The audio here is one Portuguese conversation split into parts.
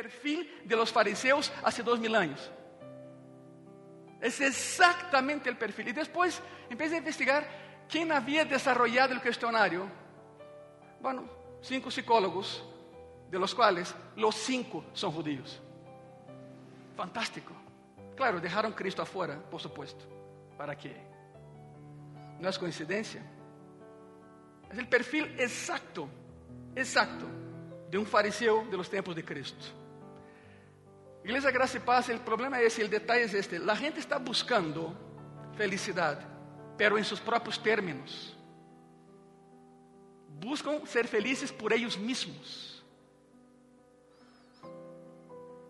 perfil de los fariseos hace dos mil años. Es exactamente el perfil. Y después empecé a investigar quién había desarrollado el cuestionario. Bueno, cinco psicólogos, de los cuales los cinco son judíos. Fantástico. Claro, dejaron Cristo afuera, por supuesto. ¿Para qué? No es coincidencia. Es el perfil exacto, exacto, de un fariseo de los tiempos de Cristo. Iglesia Gracia y Paz, el problema es, el detalle es este, la gente está buscando felicidad, pero en sus propios términos. Buscan ser felices por ellos mismos.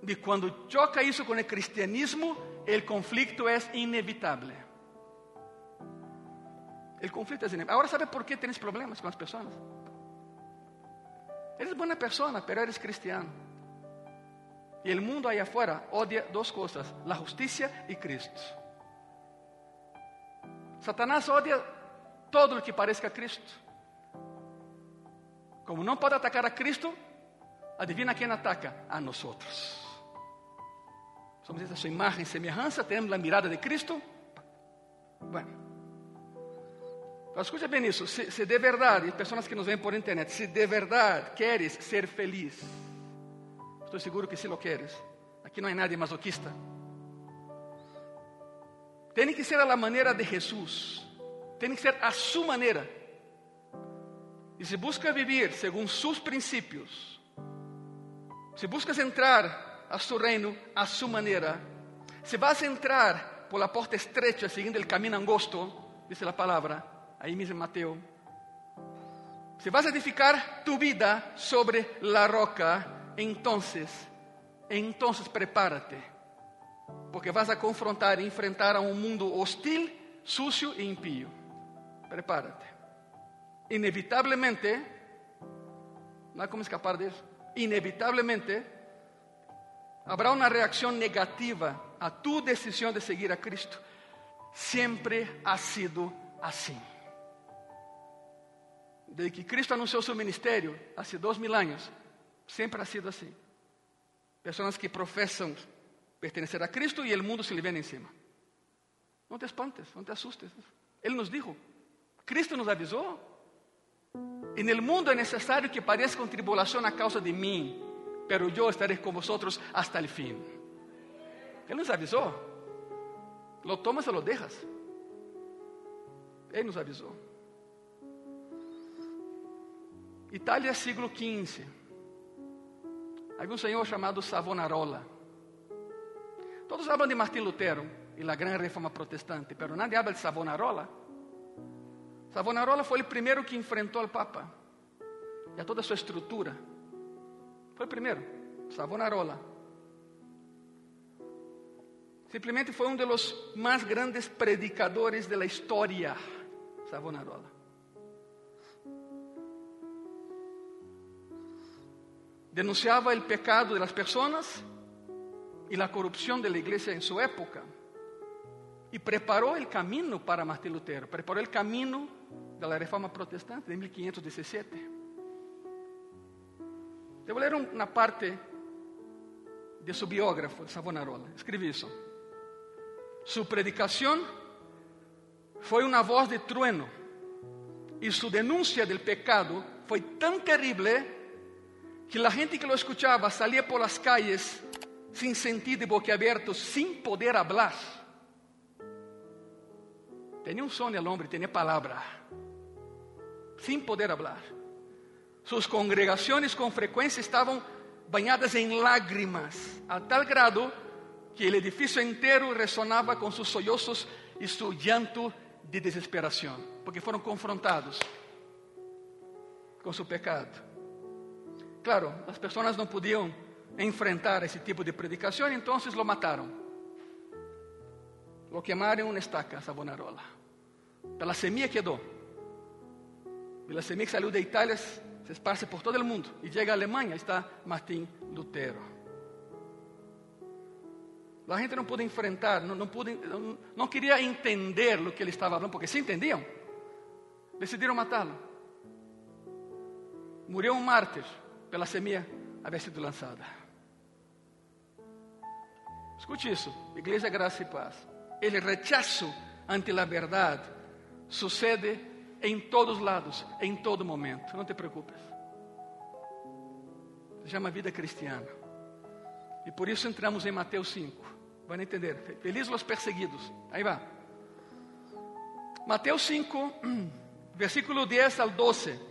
Y cuando choca eso con el cristianismo, el conflicto es inevitable. El conflicto es inevitable. Ahora sabe por qué tienes problemas con las personas. Eres buena persona, pero eres cristiano. Y el mundo allá afuera odia dos cosas, la justicia y Cristo. Satanás odia todo lo que parezca a Cristo. Como no puede atacar a Cristo, adivina quién ataca? A nosotros. Somos esa su imagen, semejanza, tenemos la mirada de Cristo. Bueno, pero escucha bien eso, si, si de verdad, y personas que nos ven por internet, si de verdad quieres ser feliz, estoy seguro que sí lo quieres, aquí no hay nadie masoquista. Tiene que ser a la manera de Jesús, tiene que ser a su manera. Y si buscas vivir según sus principios, si buscas entrar a su reino a su manera, si vas a entrar por la puerta estrecha siguiendo el camino angosto, dice la palabra, ahí mismo en Mateo, si vas a edificar tu vida sobre la roca, entonces, entonces prepárate, porque vas a confrontar y enfrentar a un mundo hostil, sucio e impío. Prepárate. Inevitablemente, no hay cómo escapar de eso, inevitablemente habrá una reacción negativa a tu decisión de seguir a Cristo. Siempre ha sido así. Desde que Cristo anunció su ministerio hace dos mil años, siempre ha sido así. Personas que profesan pertenecer a Cristo y el mundo se le viene encima. No te espantes, no te asustes. Él nos dijo, Cristo nos avisó. En el mundo es necesario que padezcan tribulación a causa de mí, pero yo estaré con vosotros hasta el fin. Él nos avisó. Lo tomas o lo dejas. Él nos avisó. Itália, siglo XV. Havia um senhor chamado Savonarola. Todos falam de Martim Lutero e a grande reforma protestante, mas nadie habla de Savonarola. Savonarola foi o primeiro que enfrentou ao Papa e a toda a sua estrutura. Foi o primeiro, Savonarola. Simplesmente foi um dos mais grandes predicadores da história, Savonarola. Denunciava o pecado das pessoas e a corrupção da igreja em sua época. E preparou o caminho para Martín Lutero, preparou o caminho da reforma protestante de 1517. Eu vou ler uma parte de seu biógrafo, Savonarola. Escreve isso. Su predicación foi uma voz de trueno e su denuncia del pecado foi tão terrible que la gente que lo escuchaba salía por las calles sin sentido y boquiabiertos, sin poder hablar. Tenía un son el hombre, tenía palabra, sin poder hablar. Sus congregaciones con frecuencia estaban bañadas en lágrimas, a tal grado que el edificio entero resonaba con sus sollozos y su llanto de desesperación, porque fueron confrontados con su pecado. Claro, as pessoas não podiam enfrentar esse tipo de predicação, então lo mataram. Lo quemaram em uma estaca, Savonarola. Pela semilla quedou. E a semilla que saiu da Itália se esparce por todo o mundo. E chega à Alemanha, está Martim Lutero. A gente não pôde enfrentar, não, não, pude, não, não queria entender o que ele estava falando, porque se entendiam, decidiram matá-lo. Morreu um mártir pela semilla havia sido lançada. Escute isso, Igreja Graça e Paz. O rechazo ante a verdade sucede em todos lados, em todo momento. Não te preocupes. Se chama vida cristiana. E por isso entramos em Mateus 5. Vão entender. Felizes os perseguidos. Aí vai. Mateus 5, versículo 10 al 12.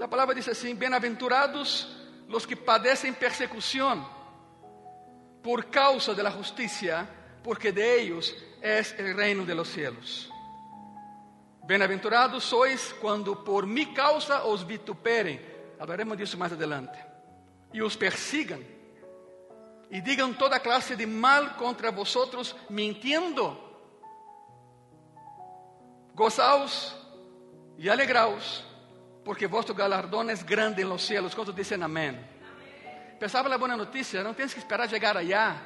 A palavra diz assim: Bem-aventurados los que padecem persecução por causa de la justicia, porque de ellos es el reino de los cielos. Bem-aventurados sois quando por mi causa os vituperen. Hablaremos disso mais adelante. E os persigam. E digam toda classe de mal contra vosotros, mintiendo. Gozaos e alegraos, porque vuestro galardón es grande en los cielos. ¿Cuántos dicen amén? Pensava a boa notícia, não tens que esperar chegar allá.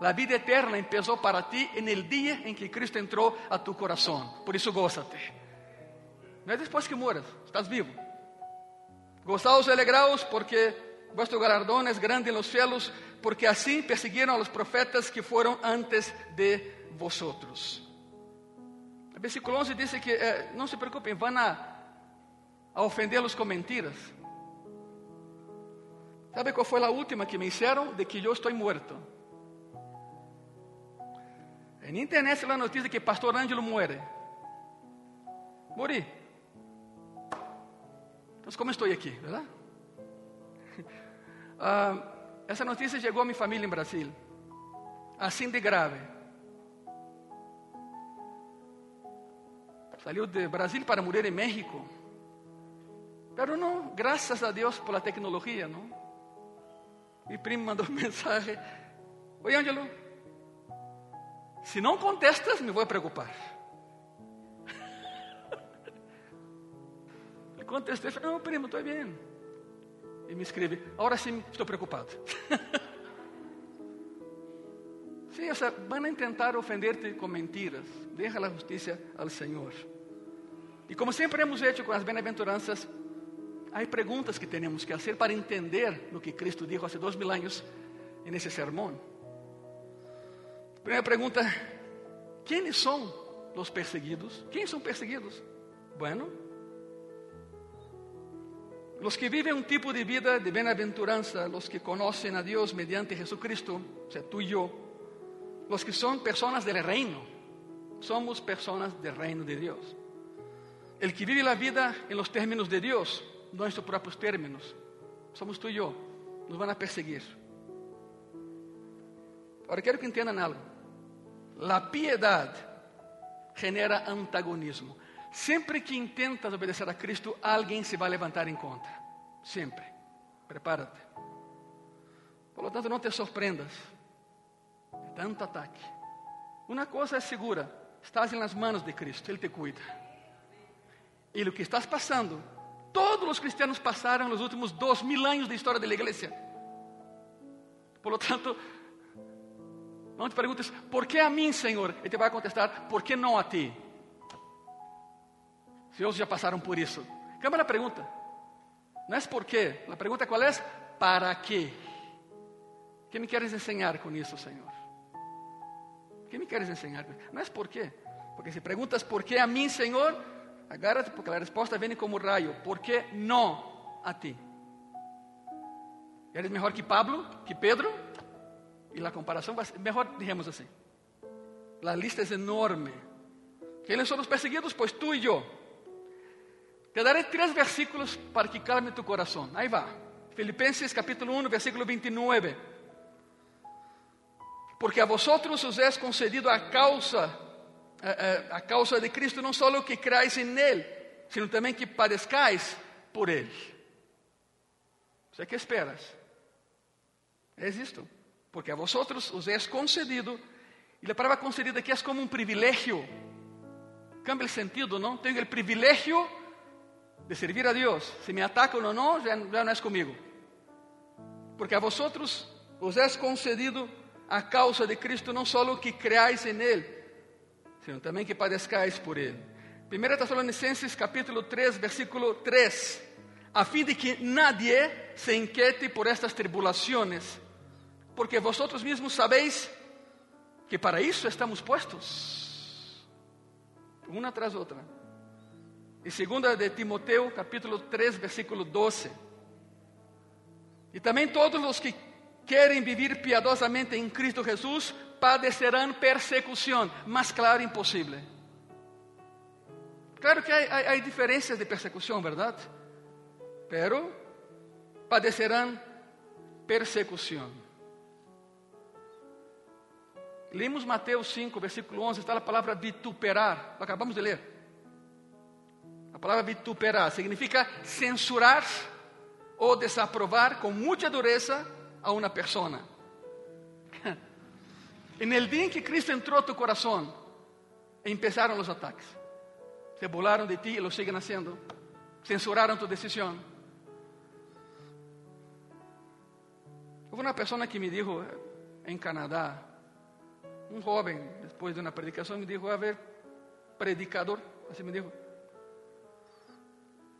A vida eterna começou para ti no dia em que Cristo entrou a tu coração. Por isso, gózate. Não é depois que moras, estás vivo. Gozaos e alegraos, porque vuestro galardón es grande en los cielos, porque assim persiguieron a los profetas que foram antes de vosotros. Versículo 11 diz que eh, se preocupem, vão a, a ofendê-los com mentiras. ¿Sabe qual foi a última que me disseram? De que eu estou morto. En internet salió a notícia que pastor Ângelo muere. Morí. Então, como estou aqui, verdade? Uh, essa notícia chegou a minha família em Brasil. Assim de grave. Saiu de Brasil para morrer em México. Pero não, graças a Deus por la tecnologia, não? Mi primo mandou mensagem: Oi, Ângelo, se não contestas, me vou preocupar. Le contestei, falei, não, primo, estou bem. E me escreve, agora sim estou preocupado. Sim, o sea, van a tentar ofenderte com mentiras. Deja a justiça ao Senhor. E como sempre hemos hecho com as bem-aventuranças, há perguntas que temos que fazer para entender o que Cristo dijo há dois mil anos nesse sermão. Primeira pergunta: quem são os perseguidos? Quem são perseguidos? Bueno, os que vivem um tipo de vida de bem-aventurança, os que conhecem a Deus mediante Jesucristo, ou seja, tu e eu, os que são pessoas do reino, somos pessoas do reino de Deus. El que vive a vida em los términos de Deus, nossos próprios términos. Somos tu e eu. Nos vão a perseguir. Agora quero que entendam algo. A piedade genera antagonismo. Sempre que intentas obedecer a Cristo, alguém se vai levantar em contra. Sempre. Prepárate. Por lo tanto, não te surpreendas de tanto ataque. Uma coisa é segura: estás nas mãos de Cristo, Ele te cuida. E o que estás passando todos os cristianos passaram nos últimos dois mil anos de história da igreja. Por lo tanto, não te perguntes, por que a mim, Senhor? Ele te vai contestar, por que não a ti? Se outros já passaram por isso. Câmara a pergunta. Não é por quê. A pergunta qual é? Para quê? O que me queres ensinar com isso, Senhor? O que me queres ensinar? Não é por quê. Porque se perguntas por que a mim, Senhor, Agárrate porque la respuesta viene como rayo. ¿Por no a ti? ¿Eres mejor que Pablo, que Pedro? Y la comparación va a ser mejor, dijemos así. La lista es enorme. ¿Quiénes son los perseguidos? Pues tú y yo. Te daré tres versículos para que calme tu corazón. Ahí va. Filipenses capítulo 1, versículo 29. Porque a vosotros os es concedido a causa a, a, causa de Cristo, não só que creáis em Ele, sino também que padezcais por Ele. Você que esperas? É isto, porque a vosotros os é concedido, e a palavra concedida aqui é como um privilégio. Cambia o sentido, não? Tenho o privilégio de servir a Deus. Se me atacam ou não, já, já não é comigo. Porque a vosotros os é concedido a causa de Cristo, não só o que creáis em Ele, sino também que padezcais por ele. 1 Tessalonicenses capítulo 3, versículo 3. A fim de que nadie se inquiete por estas tribulaciones, porque vosotros mismos sabéis que para isso estamos puestos, uma tras outra. E segunda de Timoteo, capítulo 3, versículo 12. E também todos os que querem viver piadosamente em Cristo Jesus padecerão persecução, mas claro, impossível. Claro que há, há, há diferenças de persecução, verdade? Pero padecerão persecução. Lemos Mateus 5, versículo 11, está a palavra vituperar, acabamos de ler. A palavra vituperar significa censurar ou desaprovar com muita dureza a uma pessoa. En el día en que Cristo entró a tu corazón, empezaron los ataques. Se burlaron de ti y lo siguen haciendo. Censuraron tu decisión. Hubo una persona que me dijo en Canadá, un joven, después de una predicación, me dijo, a ver, predicador, así me dijo.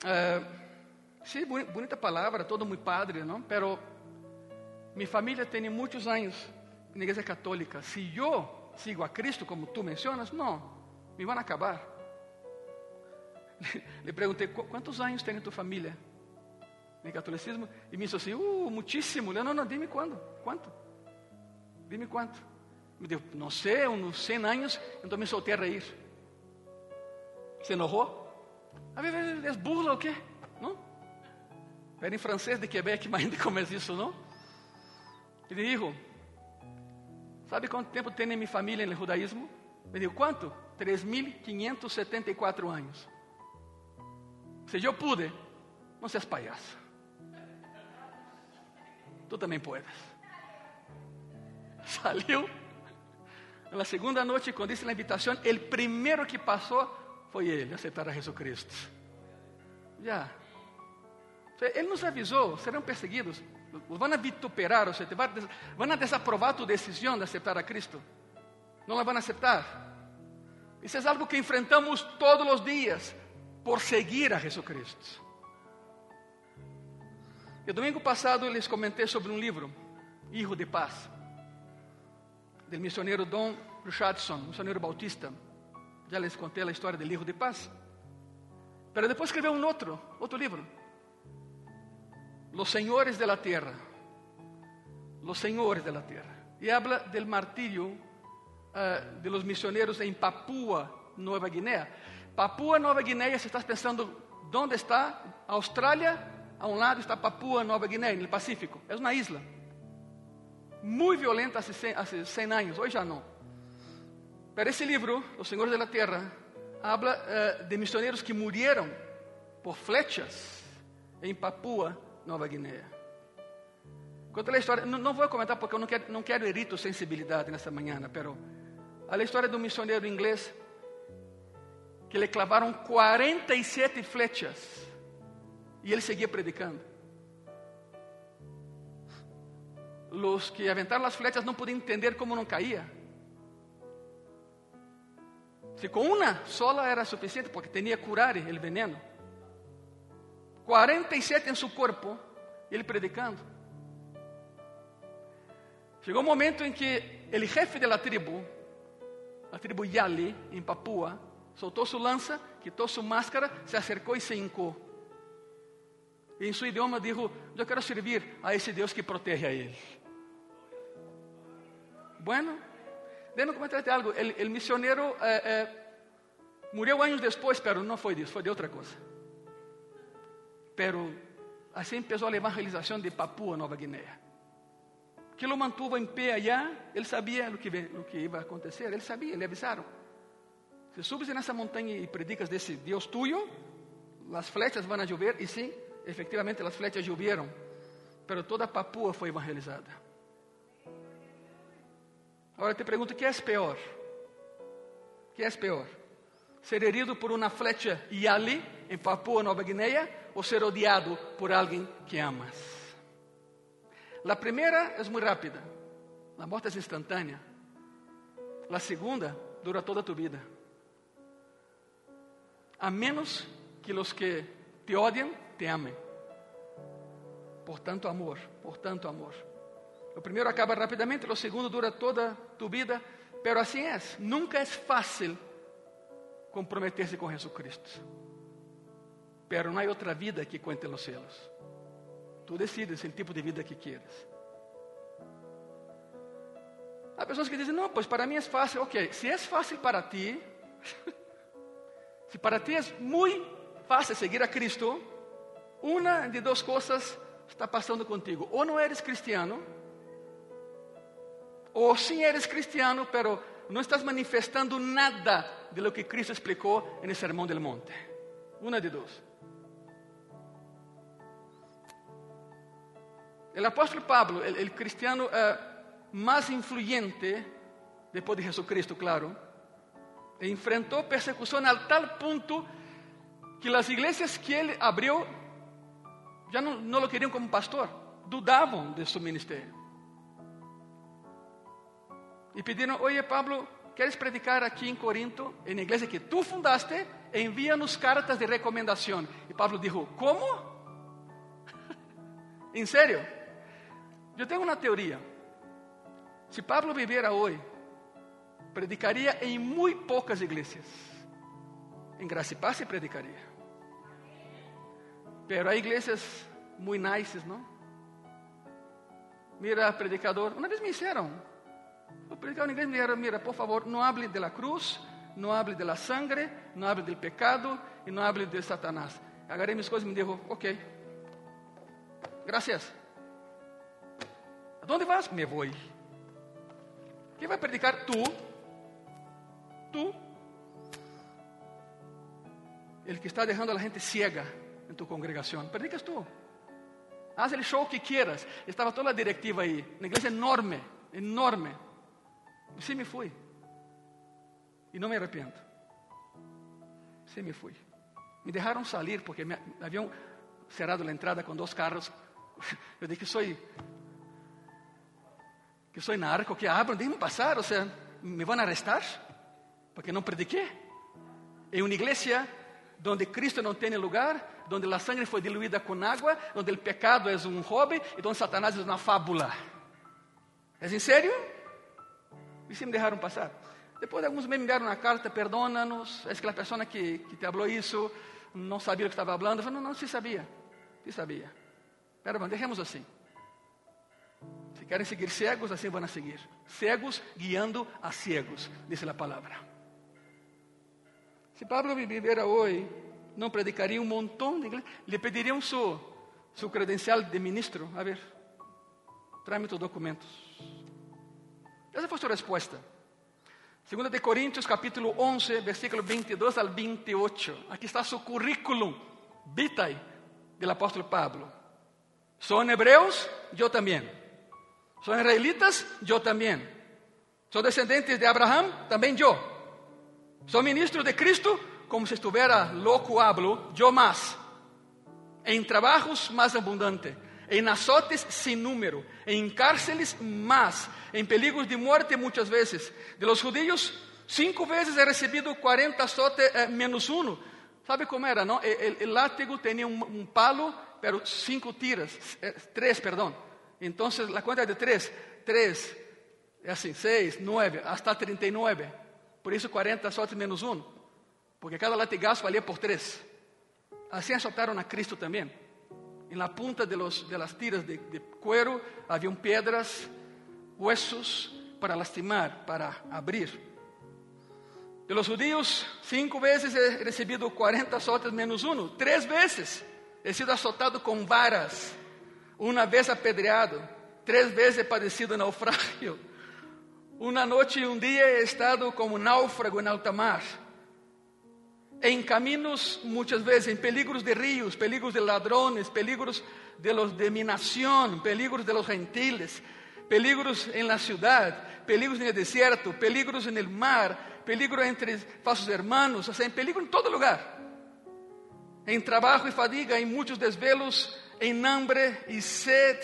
Uh, sí, bonita palabra, todo muy padre, ¿no? Pero mi familia tiene muchos años na igreja católica, se eu sigo a Cristo, como tu mencionas, não, me vão acabar. Le perguntei, quantos anos tem tu família no catolicismo? E me disse assim, uh, muitíssimo. Não, não, dime quando, quanto? Dime quanto. Me disse, não sei, uns 100 anos, então me soltei a reír. Se enojou? A ver, é burla o quê? Não? Era em francês de Quebec, mas ainda como é isso, não? Ele dijo, Sabe quanto tempo tem na minha família no judaísmo? Me digo, quanto? 3.574 anos. Se eu pude, não seas palhaço. Tu também puedes. Saliu. Na segunda noite, quando disse na invitação, o primeiro que passou foi ele, aceitar a Jesus Cristo. Já. Ele nos avisou, serão perseguidos van a vituperar, seja, van a desaprovar tu decisão de aceitar a Cristo. Não la van a aceptar. Isso é algo que enfrentamos todos os dias por seguir a Jesucristo. E domingo passado les comentei sobre um livro, Hijo de Paz, do missionário Don Richardson, missionário bautista. Já les contei a história do Hijo de Paz. Pero depois escreveu um outro, outro livro, los señores de la tierra, los señores de la tierra. Y habla del martirio uh, de los misioneros en Papúa Nueva Guinea. Papúa Nueva Guinea, se estás pensando, ¿dónde está? Australia, a un lado está Papúa Nueva Guinea, en el Pacífico. Es una isla. Muy violenta hace 100, hace 100 años, hoy ya no. Pero ese libro, Los Señores de la Tierra, habla uh, de misioneros que murieron por flechas em Papúa Nova Guiné. Conta a história, não, não, vou comentar porque eu não quero, não quero herir tua sensibilidade nessa manhã, pero a história de um missionário inglês que lhe clavaram 47 flechas e ele seguia predicando. Os que aventaram as flechas não podiam entender como não caía. Se com uma sola era suficiente, porque tinha curar o veneno. 47 em seu corpo, ele predicando. Chegou um momento em que o jefe da tribo, a tribo Yali, em Papua, soltou sua lança, quitou sua máscara, se acercou e se hincou. E em seu idioma disse: Eu quero servir a esse Deus que protege a ele. Bueno, déjame comentar algo. O missionário eh, eh, morreu anos depois, pero não foi disso, foi de outra coisa. Pero assim começou a evangelização de Papua Nova Guiné. Que lo mantuvo em pé allá, ele sabia o que, o que ia acontecer, ele sabia, le avisaram. Se subes nessa montanha e predicas desse Deus tuyo, as flechas vão a chover, e sim, efetivamente as flechas choveram, pero toda Papua foi evangelizada. Agora te pergunto, que é pior? Que é pior? Ser herido por uma flecha Yali em Papua Nova Guiné ou ser odiado por alguém que amas. A primeira é muito rápida, a morte é instantânea. A segunda dura toda tu vida. A menos que os que te odiam te amem. Por tanto amor, por tanto amor. O primeiro acaba rapidamente, o segundo dura toda tu vida, pero assim é. Nunca é fácil comprometer-se com Jesucristo. Pero não há outra vida que cuente nos céus. Tu decides o tipo de vida que quieres. Há pessoas que dizem, não, pois para mim é fácil. Ok, se é fácil para ti, se para ti é muito fácil seguir a Cristo, uma de duas coisas está passando contigo. Ou não eres cristiano, ou sim eres cristiano, pero não estás manifestando nada de lo que Cristo explicou no Sermão del Monte. Uma de duas. O apóstolo Pablo, o cristiano uh, mais influyente, depois de Jesucristo, claro, enfrentou persecução a tal ponto que as igrejas que ele abriu já não, não lo queriam como pastor, dudavam de seu ministério. E pediram: Oye, Pablo, queres predicar aqui em Corinto, em igreja que tu fundaste? Envia-nos cartas de recomendação. E Pablo disse: Como? em sério? Eu tenho uma teoria. Se Pablo vivera hoje, predicaria em muito poucas igrejas. Em Graça e Paz se predicaria. Pero há igrejas muito nices? Mira, predicador, uma vez me disseram, o predicador em igreja me disseram, mira, por favor, não hable de la cruz, não hable de la sangre, não hable del pecado e não hable de Satanás. Agarrei minhas coisas e me dijo, ok, gracias. ¿A vas? Me vou. Quem vai predicar? Tu. Tu. El que está deixando a gente ciega en tu congregación. Predicas tú. Haz el show que quieras. Estaba toda la directiva ahí. Una iglesia enorme, enorme. Sí me fui. Y no me arrepiento. Sí me fui. Me dejaron salir porque me habían cerrado la entrada con dos carros. Eu dije que soy que soy narco, que abram, déjenme pasar, o sea, me van a arrestar porque não prediquei. Em uma igreja donde Cristo não tem lugar, donde a sangre foi diluída com água, donde o pecado é um hobby e donde Satanás é uma fábula. É em sério? E se me deixaram passar? Depois de alguns me enviaram uma carta, perdona-nos, é que a pessoa que, que te falou isso não sabia o que estava falando. Eu falei, não, se sabia, se sabia. Pero, bom, deixemos assim. Se querem seguir cegos, assim vão a seguir. Cegos guiando a cegos, diz a palavra. Se Pablo viviera hoje, não predicaria um montão de igrejas. Le pediriam su, su credencial de ministro. A ver, tráeme tus documentos. Essa foi sua resposta. 2 de Coríntios, capítulo 11, versículo 22 al 28. Aqui está seu currículum vitae do apóstolo Pablo. ¿Son hebreus? Eu também. ¿Son israelitas? Eu também. ¿Son descendentes de Abraham? Também eu. Sou ministro de Cristo como se estuviera loco hablo, yo más. En trabajos más abundante, en azotes sin número, en cárceles más, en peligros de muerte muchas veces. De los judíos, cinco veces he recibido 40 azotes eh, menos uno. ¿Sabe cómo era? No? El, el, látigo tenía un, un, palo, pero cinco tiras, eh, tres, perdón. Entonces la cuenta de tres, tres, así, seis, nueve, hasta 39. Por isso 40 azotes menos um. Porque cada latigazo valia por três. Assim azotaram a Cristo também. Em la punta de, los, de las tiras de, de cuero haviam pedras, huesos para lastimar, para abrir. De los judíos, cinco vezes he recebido 40 azotes menos um. Três vezes he sido azotado com varas. Uma vez apedreado. Três vezes padecido naufrágio. Uma noite e um dia he estado como náufrago em alta mar. Em caminhos, muitas vezes, em peligros de rios, peligros de ladrones, peligros de los de mi nación, peligros de los gentiles, peligros en la ciudad, peligros en el desierto, peligros en el mar, peligro entre falsos hermanos, o sea, en peligro en todo lugar. En trabajo y fadiga, en muchos desvelos, en hambre y sed,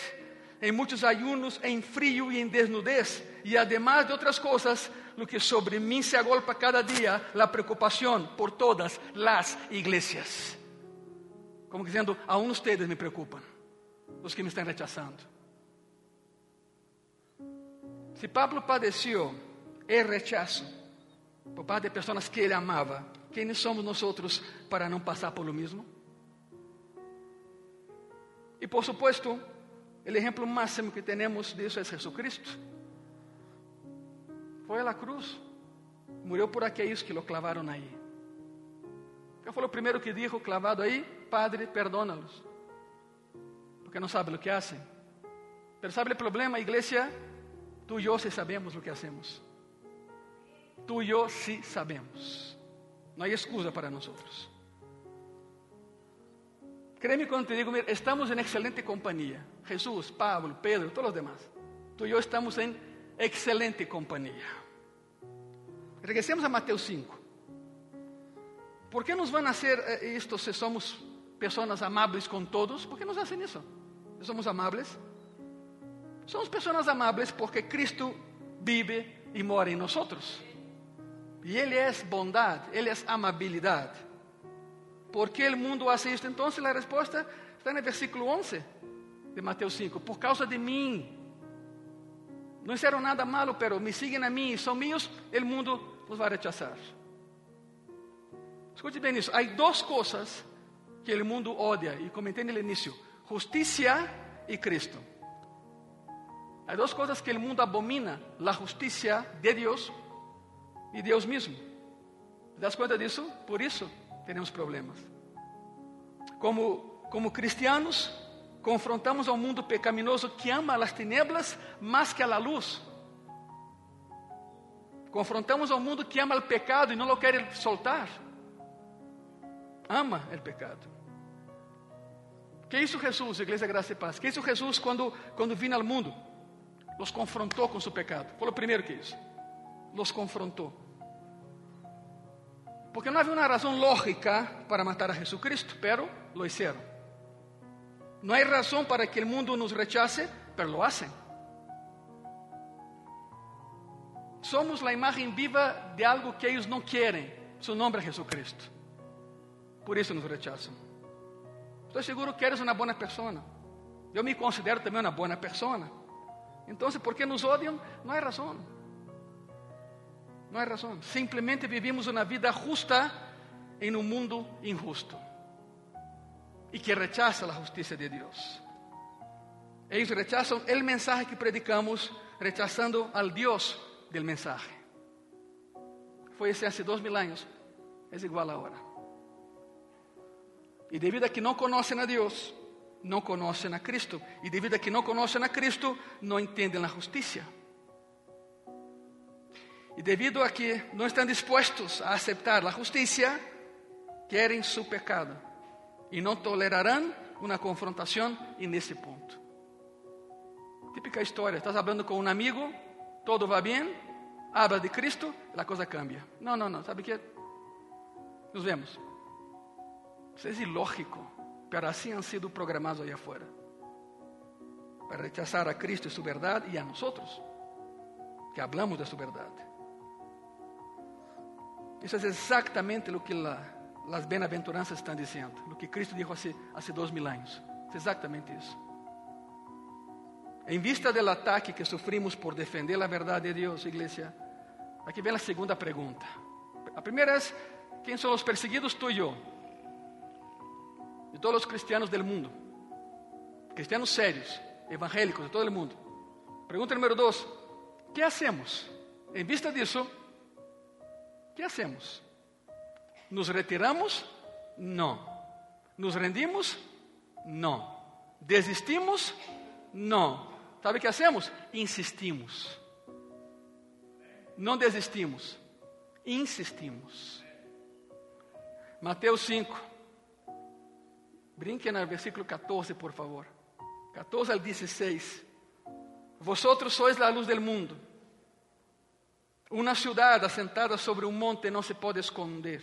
en muchos ayunos, en frío y en desnudez e además de outras coisas, lo que sobre mim se agolpa cada dia, a preocupação por todas as iglesias. Como dizendo, aún ustedes me preocupam, os que me estão rechazando. Se Pablo padeció el rechazo por parte de pessoas que ele amava, quem somos nós para não passar por lo mesmo? E por supuesto, o exemplo máximo que temos disso é Jesucristo. Foi a la cruz, morreu por aqueles que lo clavaram aí. Qual foi o primeiro que dijo clavado aí? Padre, perdónalos, porque não sabem o que fazem. Mas sabe o problema, igreja? Tu e eu sí sabemos o que hacemos. Tu e eu sí sabemos. Não há excusa para nós. Créeme quando te digo, mira, estamos em excelente companhia. Jesus, Pablo, Pedro, todos os demás. Tu e eu estamos em excelente companhia. Regressemos a Mateus 5. ¿Por que nos vão fazer eh, isto se somos pessoas amáveis com todos? ¿Por que nos fazem isso? Somos amáveis. Somos pessoas amáveis porque Cristo vive e mora em nós. E Ele é bondade, Ele é amabilidade. ¿Por que o mundo faz isto? Então, a resposta está no versículo 11 de Mateus 5. Por causa de mim. Não fizeram nada malo, pero me siguen a mim e são meus, o mundo os vai rechazar. Escute bem isso. Há duas coisas que o mundo odia, e comentei no início: justiça e Cristo. Há duas coisas que o mundo abomina: a justiça de Deus e Deus mesmo. ¿Te das conta disso? Por isso temos problemas. Como, como cristianos, confrontamos ao mundo pecaminoso que ama as tinieblas mais que a luz. Confrontamos ao mundo que ama o pecado e não o quer soltar. Ama o pecado. Que isso Jesus, Igreja Graça e Paz? Que isso Jesus quando quando vinha ao mundo? los confrontou com seu pecado. Foi o primeiro que isso. Los confrontou. Porque não havia uma razão lógica para matar a Jesucristo, pero lo hicieron. Não há razão para que o mundo nos rechace, pero lo hacen. Somos a imagem viva de algo que eles não querem. Su nome é Jesucristo. Por isso nos rechazam. Estou seguro que eres uma boa pessoa. Eu me considero também uma boa pessoa. Então, ¿por que nos odiam? Não há razão. Não há razão. Simplesmente vivimos uma vida justa em um mundo injusto e que rechaza a justiça de Deus. Eles rechazam o mensaje que predicamos, rechazando al Deus del mensaje. Foi esse há dois mil anos, é igual agora. E devido a que não conhecem a Deus, não conhecem a Cristo. E devido a que não conhecem a Cristo, não entendem a justiça. E devido a que não estão dispostos a aceitar a justiça, querem seu pecado. E não tolerarão uma confrontação nesse ponto. Típica história: estás falando com um amigo, todo va bem, habla de Cristo, a coisa cambia. Não, não, não, sabe o que? Nos vemos. Isso é ilógico. Pero así han sido programados allá afuera. Para rechazar a Cristo y su verdad y a nosotros, que hablamos de su verdad. Isso é exatamente o que la, as bem-aventuranças estão dizendo. O que Cristo disse hace dois mil anos. É exatamente isso. Em vista do ataque que sofrimos por defender a verdade de Deus, igreja, aqui vem a segunda pergunta. A primeira é: quem são os perseguidos? Tu e eu de todos los cristianos del mundo, cristianos serios, evangélicos de todo el mundo. Pregunta número dos: ¿qué hacemos? En vista de ¿qué hacemos? ¿Nos retiramos? No. ¿Nos rendimos? No. ¿Desistimos? No. ¿Sabe qué hacemos? Insistimos. No desistimos, insistimos. Mateus 5, Brinque no versículo 14, por favor. 14 al 16. Vosotros sois la luz del mundo. Una ciudad asentada sobre un monte no se puede esconder.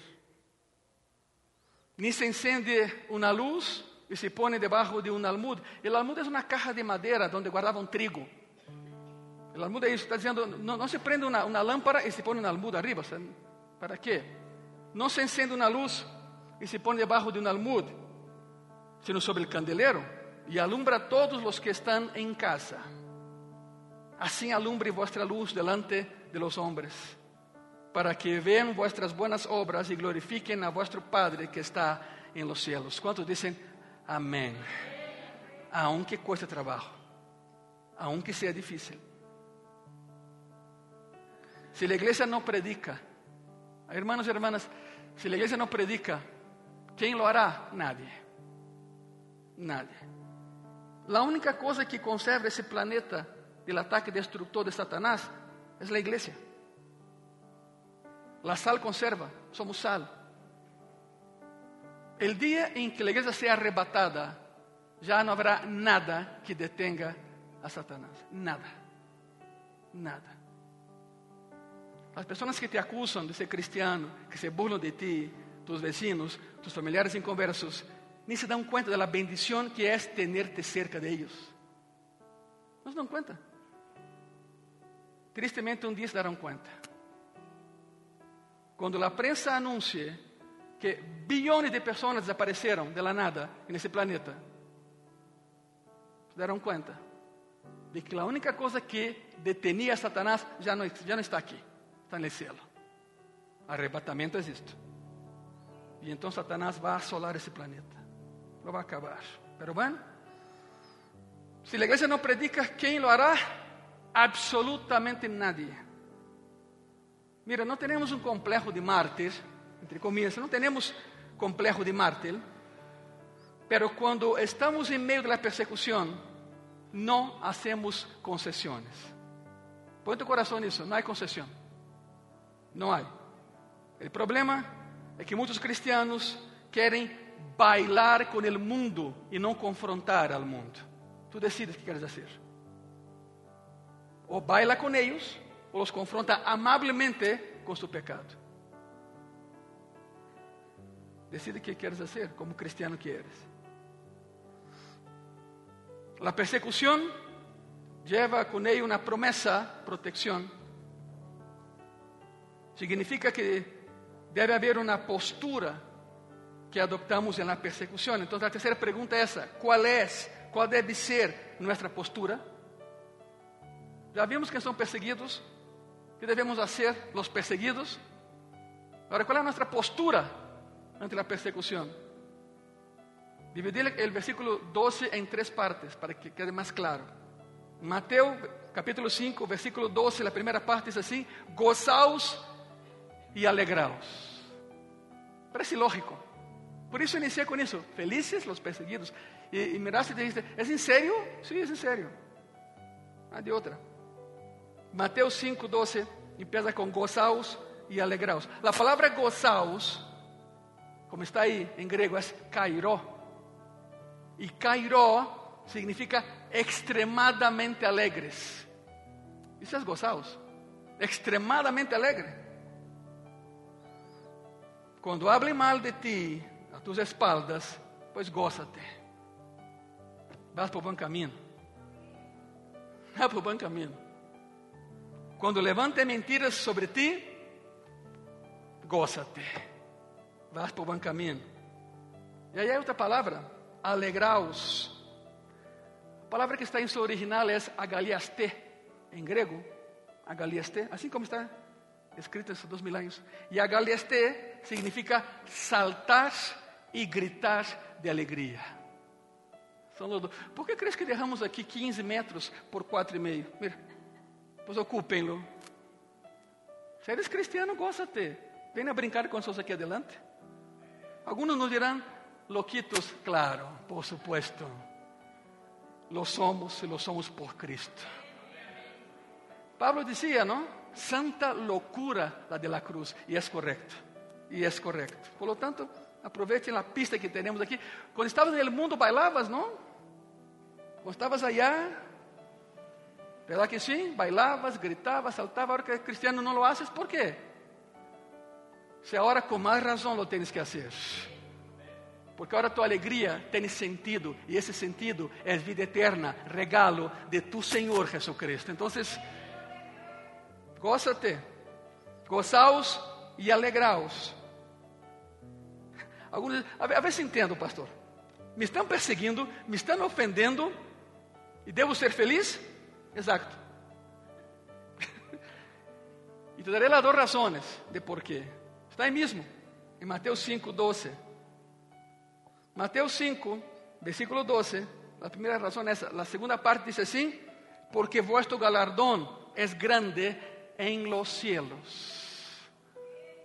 Ni se enciende una luz y se pone debajo de un almud. El almud es una caja de madera donde guardaban trigo. El almud es eso, está diciendo, no, no se prende una, una, lámpara y se pone un almud arriba. ¿Para qué? No se enciende una luz y se pone debajo de un almud sino sobre el candelero, y alumbra todos los que están en casa. Assim alumbre vuestra luz delante de los hombres, para que vean vuestras buenas obras y glorifiquen a vuestro Padre que está en los cielos. ¿Cuántos dicen amén? Aunque cueste trabajo, aunque sea difícil. Si la iglesia no predica, hermanos y hermanas, si la iglesia no predica, ¿quién lo hará? Nadie. Nadie. La única cosa que conserva ese planeta del ataque destructor de Satanás es la iglesia. La sal conserva, somos sal. El día en que la iglesia sea arrebatada, ya no habrá nada que detenga a Satanás. Nada. Nada. Las personas que te acusan de ser cristiano, que se burlan de ti, tus vecinos, tus familiares inconversos, ni se dan cuenta de la bendición que es tenerte cerca de ellos. No se dan cuenta. Tristemente, um dia se darão conta. Quando a prensa anuncie que bilhões de pessoas desapareceram de la nada nesse planeta, se darão conta de que a única coisa que detenia a Satanás já não, já não está aqui, está no céu. Arrebatamento existe. E então Satanás vai assolar esse planeta. Lo vai acabar. Pero bueno, se a igreja não predica, quem lo hará? Absolutamente nadie. Mira, no tenemos un complejo de mártir, entre comillas, no tenemos complejo de mártir, pero cuando estamos en medio de la persecución, no hacemos concesiones. Pon tu corazón eso, no hay concesión. No hay. El problema es que muchos cristianos quieren bailar con el mundo y no confrontar al mundo. Tú decides qué quieres hacer. O baila com eles, ou os confronta amablemente com seu pecado. Decide que queres fazer, como cristiano que eres. A persecução lleva com ella uma promessa, proteção. Significa que deve haver uma postura que adoptamos na persecução. Então, a terceira pergunta é essa: qual é, qual deve ser nossa postura? Já vimos que são perseguidos, que devemos ser os perseguidos. Agora, qual é a nossa postura ante a persecução? Dividir o versículo 12 em três partes para que quede mais claro. Mateus capítulo 5, versículo 12, a primeira parte diz assim: Gozaos e alegraos. Parece lógico. Por isso iniciei com isso. Felizes os perseguidos. E, e miraste e É em sério? Sim, é em sério. Não há de outra. Mateus 5, 12 empieza com gozaos e alegraos. A palavra gozaos, como está aí em grego, é kairó. E kairó significa extremadamente alegres. Isso é gozaos. Extremadamente alegre. Quando hablem mal de ti, a tus espaldas, pues gózate. Vas por bom caminho. Vas por bom caminho. Quando levante mentiras sobre ti, gózate. Vas por bom caminho. E aí outra palavra, alegraos. A palavra que está em seu original é agaliaste, em grego, agaliaste, assim como está escrito esses dois mil anos. E agaliaste significa saltar e gritar de alegria. Por que crees que derramos aqui 15 metros por 4,5? Mira. Pois ocupem-lo. Se eres cristiano, gózate. Venha brincar com nosotros aqui adelante. Alguns nos dirão, loquitos, claro, por supuesto. Lo somos e lo somos por Cristo. Pablo dizia, não? Santa loucura la de la cruz. E é correto. E é correto. Por lo tanto, aproveitem a pista que temos aqui. Quando estavas no mundo, bailavas, não? Quando estavas allá, ¿Verdad que sí? Bailabas, gritabas, saltabas. Ahora que cristiano no lo haces, ¿por qué? Si ahora con más razón lo tienes que hacer. Porque ahora tu alegría tiene sentido y ese sentido es vida eterna, regalo de tu Señor Jesucristo. Entonces, gózate, gozaos y alegraos. Alguns, a ver se entendo, pastor. Me estão perseguindo, me estão ofendendo e devo ser feliz? Exato. te daré las dos razones de por qué. Está ahí mismo, en Mateo 5, 12. Mateo 5, versículo 12, la primera razón es, la segunda parte dice así, porque vuestro galardón es grande en los cielos.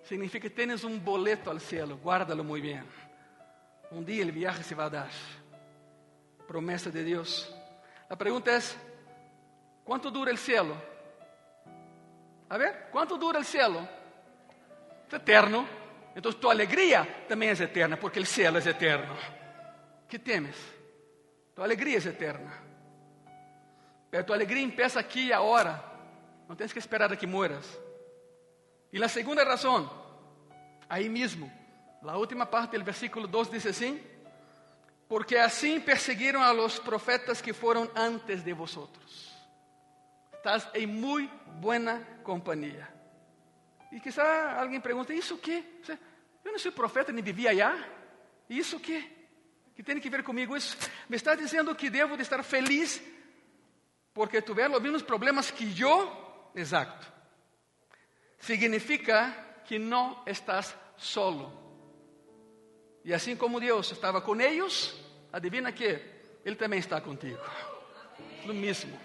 Significa que tienes un boleto al cielo, guárdalo muy bien. Un día el viaje se va a dar. Promesa de Dios. La pregunta es, ¿cuánto dura el cielo? A ver, ¿cuánto dura el cielo? Es eterno. Entonces tu alegría también es eterna, porque el cielo es eterno. ¿Qué temes? Tu alegría es eterna. Pero tu alegría empieza aquí y ahora. No tienes que esperar a que mueras. Y la segunda razón, ahí mismo, la última parte del versículo 2 dice así, porque así persiguieron a los profetas que fueron antes de vosotros. Estás en muy buena compañía. Y quizá pregunte, ¿eso qué? O sea, yo no soy profeta ni vivía allá. ¿Y eso qué? ¿Qué tiene que ver conmigo eso? Me estás diciendo que debo de estar feliz porque tuvieron los mismos problemas que yo Exacto. Significa que no estás solo. Y así como Dios estaba con ellos, adivina que Él también está contigo. Es lo mismo,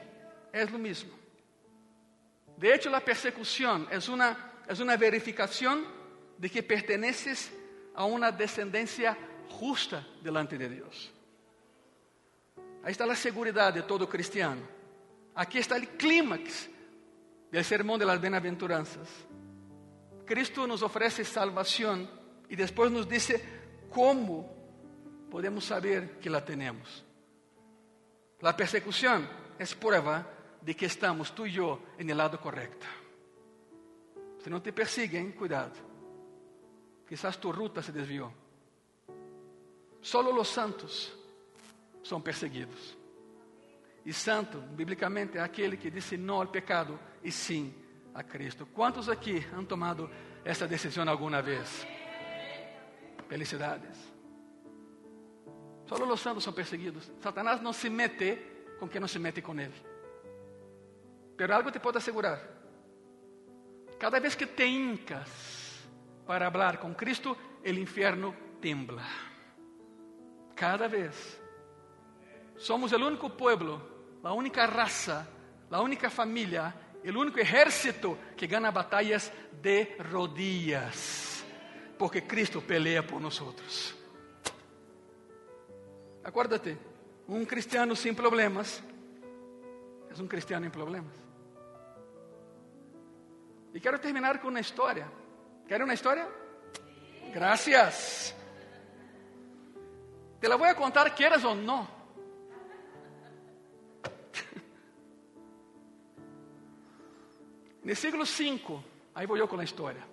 es lo mismo. De hecho, la persecución es una, es una verificación de que perteneces a una descendencia justa delante de Dios. Ahí está la seguridad de todo cristiano. Aquí está el clímax del sermón de las bienaventuranzas. Cristo nos ofrece salvación y después nos dice cómo podemos saber que la tenemos. La persecución es prueba de que estamos tú y yo en el lado correcto. Si no te persiguen, cuidado. Quizás tu ruta se desvió. Solo los santos son perseguidos. E santo, biblicamente, é aquele que disse não ao pecado e sim a Cristo. Quantos aqui han tomado essa decisão alguma vez? Felicidades. Só os santos são perseguidos. Satanás não se mete com quem não se mete com ele. Pero algo te pode assegurar. Cada vez que te hincas para falar com Cristo, o inferno tembla. Cada vez. Somos o único pueblo la única raza, la única familia, el único ejército que gana batallas de rodillas, porque Cristo pelea por nosotros. Acuérdate, un cristiano sin problemas es un cristiano en problemas. Y quiero terminar con una historia. ¿Quiere una historia? Gracias. Te la voy a contar, quieras o no. No século V, aí vou eu com a história.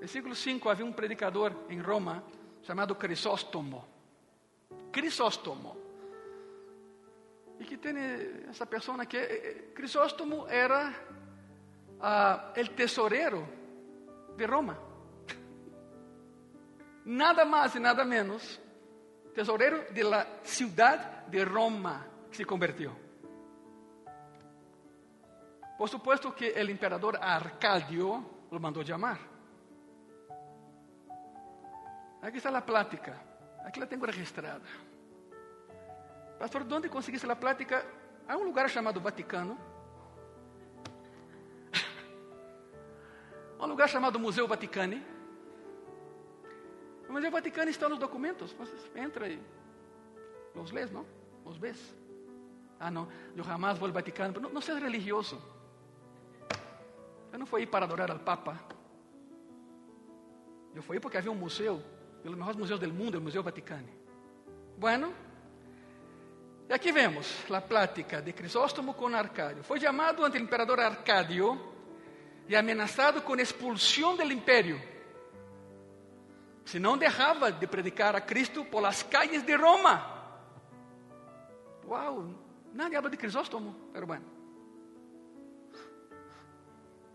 No século V havia um predicador em Roma chamado Crisóstomo. Crisóstomo. E que tem essa pessoa que eh, eh, Crisóstomo era el tesoreiro de Roma. Nada mais e nada menos, tesoreiro de la ciudad de Roma se convertiu. Por supuesto que el emperador Arcadio lo mandó llamar. Aquí está la plática. Aquí la tengo registrada. Pastor, ¿dónde conseguiste la plática? Hay un lugar llamado Vaticano. Um lugar chamado Museu Vaticani. O Museu Vaticano está nos documentos. Você entra e los lês, não? Los ves. Ah, não, eu jamais vou ao Vaticano. Não, não seja religioso. Eu não fui para adorar ao Papa. Eu fui porque havia um museu, um dos maiores museus do mundo, o Museu Vaticano. Bueno, e aqui vemos a plática de Crisóstomo com Arcádio. Foi chamado ante o imperador Arcádio e ameaçado com expulsão do império. Se não deixava de predicar a Cristo por las calles de Roma. Uau, nadie habla de Crisóstomo, pero bueno.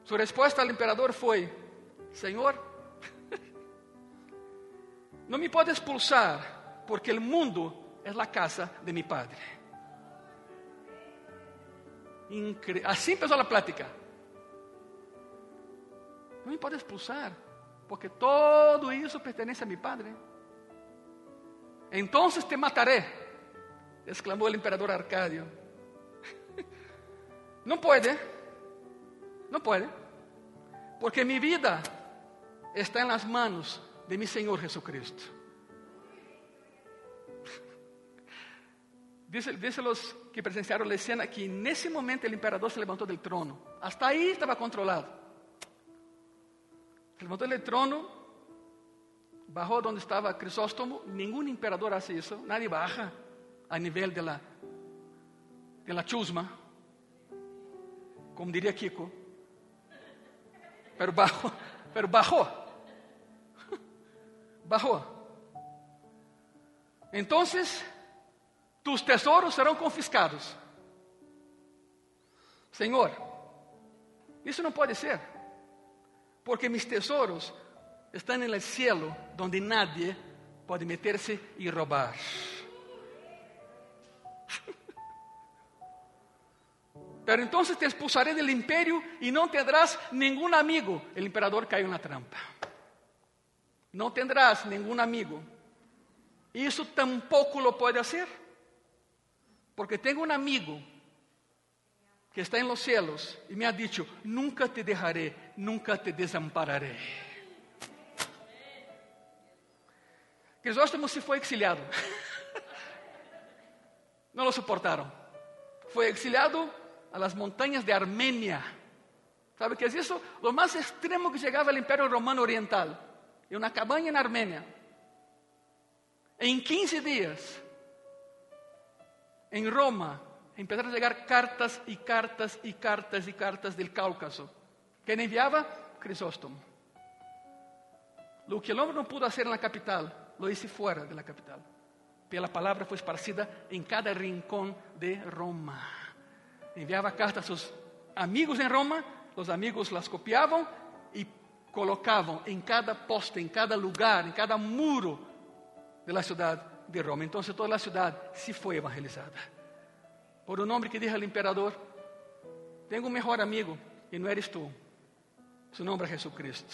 Su respuesta al emperador fue, Señor, no me puede expulsar porque el mundo es la casa de mi padre. Así empezó la plática. Não me pode expulsar, porque todo isso pertence a mi Padre. Entonces te mataré, exclamó el emperador Arcadio. No puede, no puede, porque mi vida está en las manos de mi Señor Jesucristo. Dice, los que presenciaron la escena que en ese momento el emperador se levantó del trono. Hasta ahí estaba controlado. Se levantó del trono, bajó donde estaba Crisóstomo. Ningún emperador hace eso. Nadie baja a nivel de la, de la chusma, como diría Kiko. Pero bajó, pero bajó. Bajó. Entonces, tus tesoros serão confiscados. Senhor, isso não pode ser, porque mis tesouros estão no cielo, onde nadie pode meter-se e roubar. Pero entonces te expulsaré del imperio y no tendrás ningún amigo. El emperador cayó en la trampa. No tendrás ningún amigo. Y eso tampoco lo puede hacer. Porque tengo un amigo que está en los cielos y me ha dicho, nunca te dejaré, nunca te desampararé. Crisóstomo se fue exiliado. no lo soportaron. Fue exiliado a las montañas de Armenia. ¿Sabe qué es eso? Lo más extremo que llegaba el imperio romano oriental. En una cabaña en Armenia. En 15 días, en Roma, empezaron a llegar cartas y cartas y cartas y cartas del Cáucaso. ¿Quién enviaba? Crisóstomo. Lo que el hombre no pudo hacer en la capital, lo hice fuera de la capital. Pero la palabra fue esparcida en cada rincón de Roma. Enviaba cartas a sus amigos en Roma, los amigos las copiaban y colocaban en cada poste, en cada lugar, en cada muro de la ciudad de Roma. Entonces toda la ciudad se fue evangelizada. Por un hombre que dijo al emperador, tengo un mejor amigo y no eres tú. Su nombre es Jesucristo.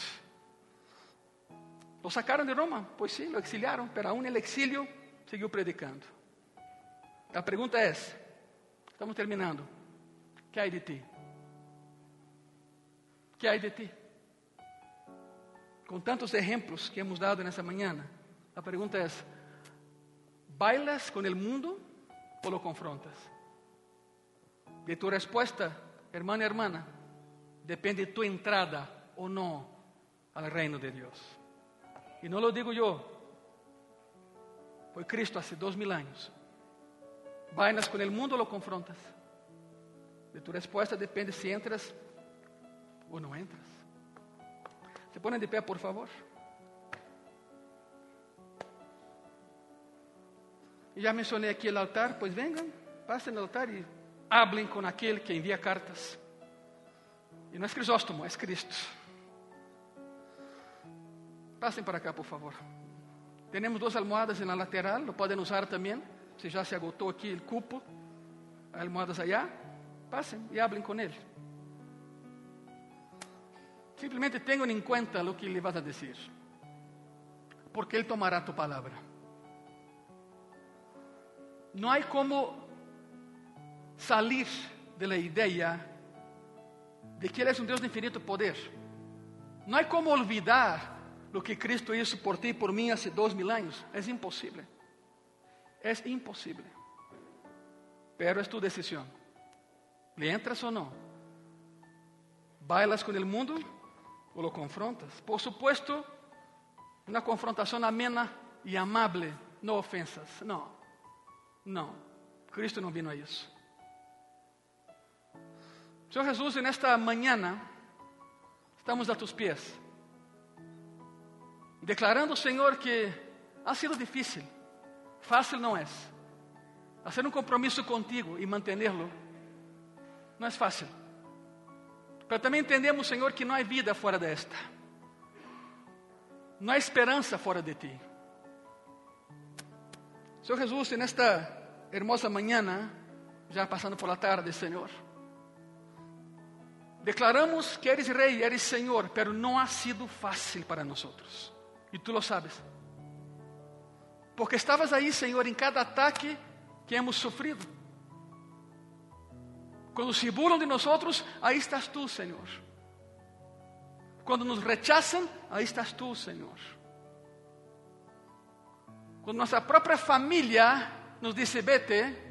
Lo sacaron de Roma, pues sí, lo exiliaron, pero aún en el exilio siguió predicando. La pregunta es, estamos terminando, ¿qué hay de ti? ¿Qué hay de ti? Con tantos ejemplos que hemos dado en esta mañana, la pregunta es, ¿bailas con el mundo o lo confrontas? De tu respuesta, hermana y hermana, depende tu entrada o no al reino de Dios. Y no lo digo yo, fue Cristo hace dos mil años. ¿Bailas con el mundo o lo confrontas? De tu respuesta depende si entras o no entras. Se ponen de pé, por favor. Y ya mencioné aquí el altar, pues vengan, pasen al altar y hablen con aquel que envía cartas. Y no es Crisóstomo, es Cristo. Pasen para acá, por favor. Tenemos dos almohadas en la lateral, lo pueden usar también. Si ya se agotó aquí el cupo, almohadas allá, pasen y hablen con él. Simplemente tengan en cuenta lo que le vas a decir, porque él tomará tu palabra. No hay como salir de la idea de que Él es un Dios de infinito poder. No hay como olvidar lo que Cristo hizo por ti y por mí hace dos mil años. Es imposible. Es imposible. Pero es tu decisión. ¿Le entras o no? ¿Bailas con el mundo o lo confrontas? Por supuesto, una confrontación amena y amable, no ofensas. No, no. Cristo no vino a eso. Senhor Jesus, nesta manhã, estamos a tus pies, declarando, Senhor, que ha sido difícil, fácil não é. Fazer um compromisso contigo e mantê-lo não é fácil. Mas também entendemos, Senhor, que não há vida fora desta, não há esperança fora de ti. Senhor Jesus, nesta hermosa manhã, já passando por la tarde, Senhor. Declaramos que eres rey, eres Señor, pero no ha sido fácil para nosotros. Y tú lo sabes. Porque estabas ahí, Señor, en cada ataque que hemos sufrido. Cuando se burlan de nosotros, ahí estás tú, Señor. Cuando nos rechazan, ahí estás tú, Señor. Cuando nuestra propia familia nos dice vete,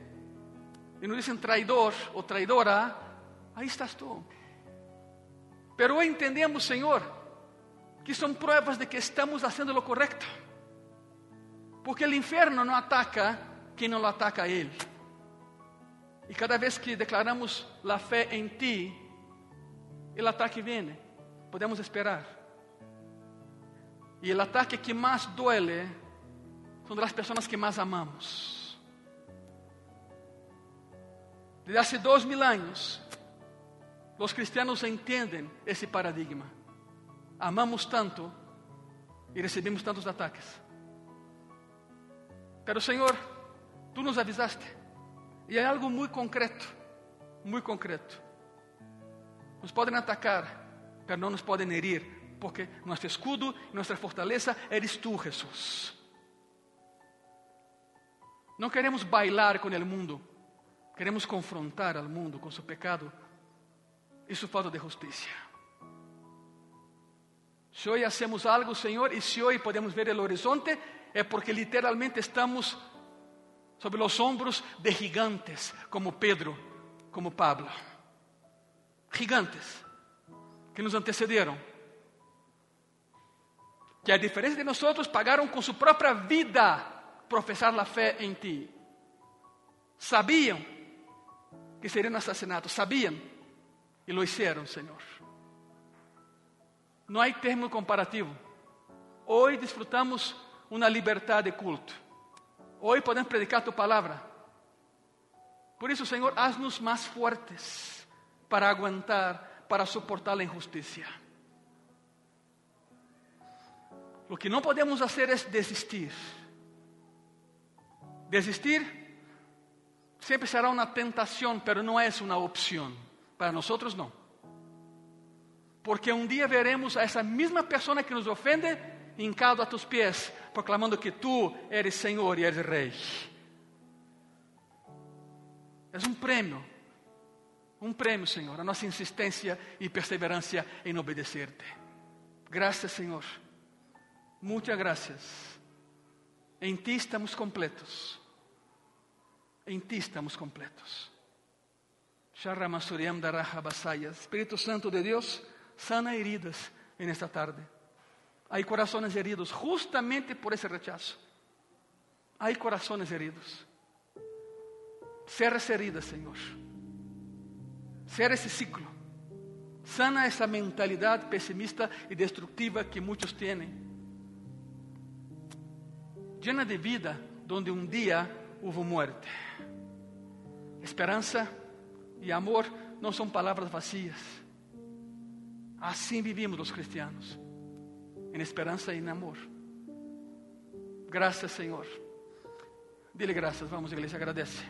y nos dicen traidor o traidora, ahí estás tú. Pero entendemos, Señor, que son pruebas de que estamos haciendo lo correcto. Porque el infierno no ataca quien no lo ataca a Él. Y cada vez que declaramos la fe en ti, el ataque viene. Podemos esperar. Y el ataque que más duele son de las personas que más amamos. Desde hace dos mil años, los cristianos entienden ese paradigma. Amamos tanto y recibimos tantos ataques. Pero Señor, tú nos avisaste. Y hay algo muy concreto, muy concreto. Nos pueden atacar, pero no nos pueden herir, porque nuestro escudo nuestra fortaleza eres tú, Jesús. No queremos bailar con el mundo, queremos confrontar al mundo con su pecado y su falta de justicia. Si hoy hacemos algo, Señor, y si hoy podemos ver el horizonte, es porque literalmente estamos sobre los hombros de gigantes como Pedro, como Pablo. Gigantes que nos antecedieron, que a diferencia de nosotros pagaron con su propia vida profesar la fe en ti. Sabían que serían asesinados, sabían y lo hicieron, Señor. No hay término comparativo. Hoy disfrutamos una libertad de culto. Hoy podemos predicar tu palabra. Por eso, Señor, haznos más fuertes para aguantar, para soportar la injusticia. Lo que no podemos hacer es desistir. Desistir siempre será una tentación, pero no es una opción. Para nosotros no. Porque um dia veremos a essa mesma pessoa que nos ofende hincado a tus pés, proclamando que tu eres Senhor e eres Rei. É um prêmio, um prêmio, Senhor, a nossa insistência e perseverança em obedecer-te. Graças, Senhor. Muitas graças. Em ti estamos completos. Em ti estamos completos. Espírito Santo de Deus, sana heridas en esta tarde. Hay corazones heridos justamente por ese rechazo. Hay corazones heridos. Cierra esa herida, Señor. Cierra ese ciclo. Sana esa mentalidad pesimista y destructiva que muchos tienen. Llena de vida donde un día hubo muerte. Esperanza y amor no son palabras vacías Assim vivimos os cristianos, em esperança e em amor. Graças, Senhor. Dile graças, vamos, igreja, agradece.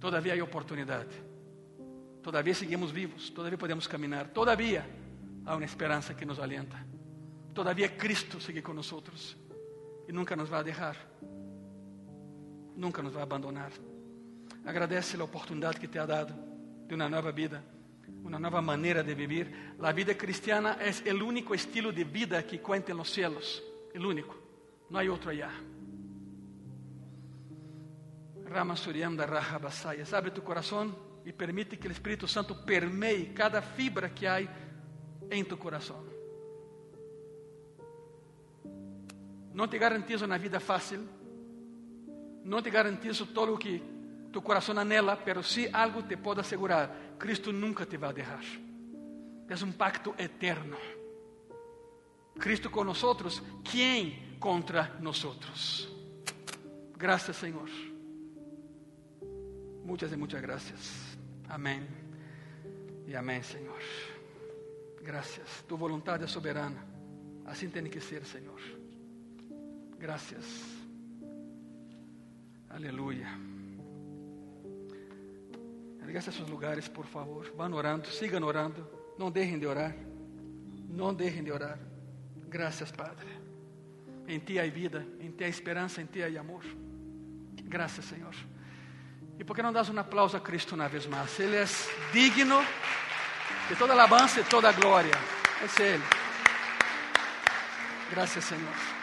Todavia há oportunidade. Todavia seguimos vivos, todavia podemos caminhar. Todavia há uma esperança que nos alienta. Todavia Cristo sigue conosco e nunca nos vai deixar. Nunca nos vai abandonar. Agradece a oportunidade que te ha dado de uma nova vida una nueva manera de vivir. La vida cristiana es el único estilo de vida que cuenta en los cielos, el único, no hay otro allá. Rama Surianda Raja Basayas, abre tu corazón y permite que el Espíritu Santo permee cada fibra que hay en tu corazón. No te garantizo una vida fácil, no te garantizo todo lo que tu corazón anhela, pero sí algo te puedo asegurar Cristo nunca te va a dejar. Es un pacto eterno. Cristo con nosotros, ¿quién contra nosotros? Gracias Señor. Muchas y muchas gracias. Amén. Y amén Señor. Gracias. Tu voluntad es soberana. Así tiene que ser, Señor. Gracias. Aleluya. Pegue seus lugares, por favor. Vão orando, sigam orando. Não deixem de orar. Não deixem de orar. Graças, Padre. Em Ti há vida, em Ti há esperança, em Ti há amor. Graças, Senhor. E por que não das um aplauso a Cristo uma vez mais? Ele é digno de toda alabança e toda glória. É Ele. Graças, Senhor.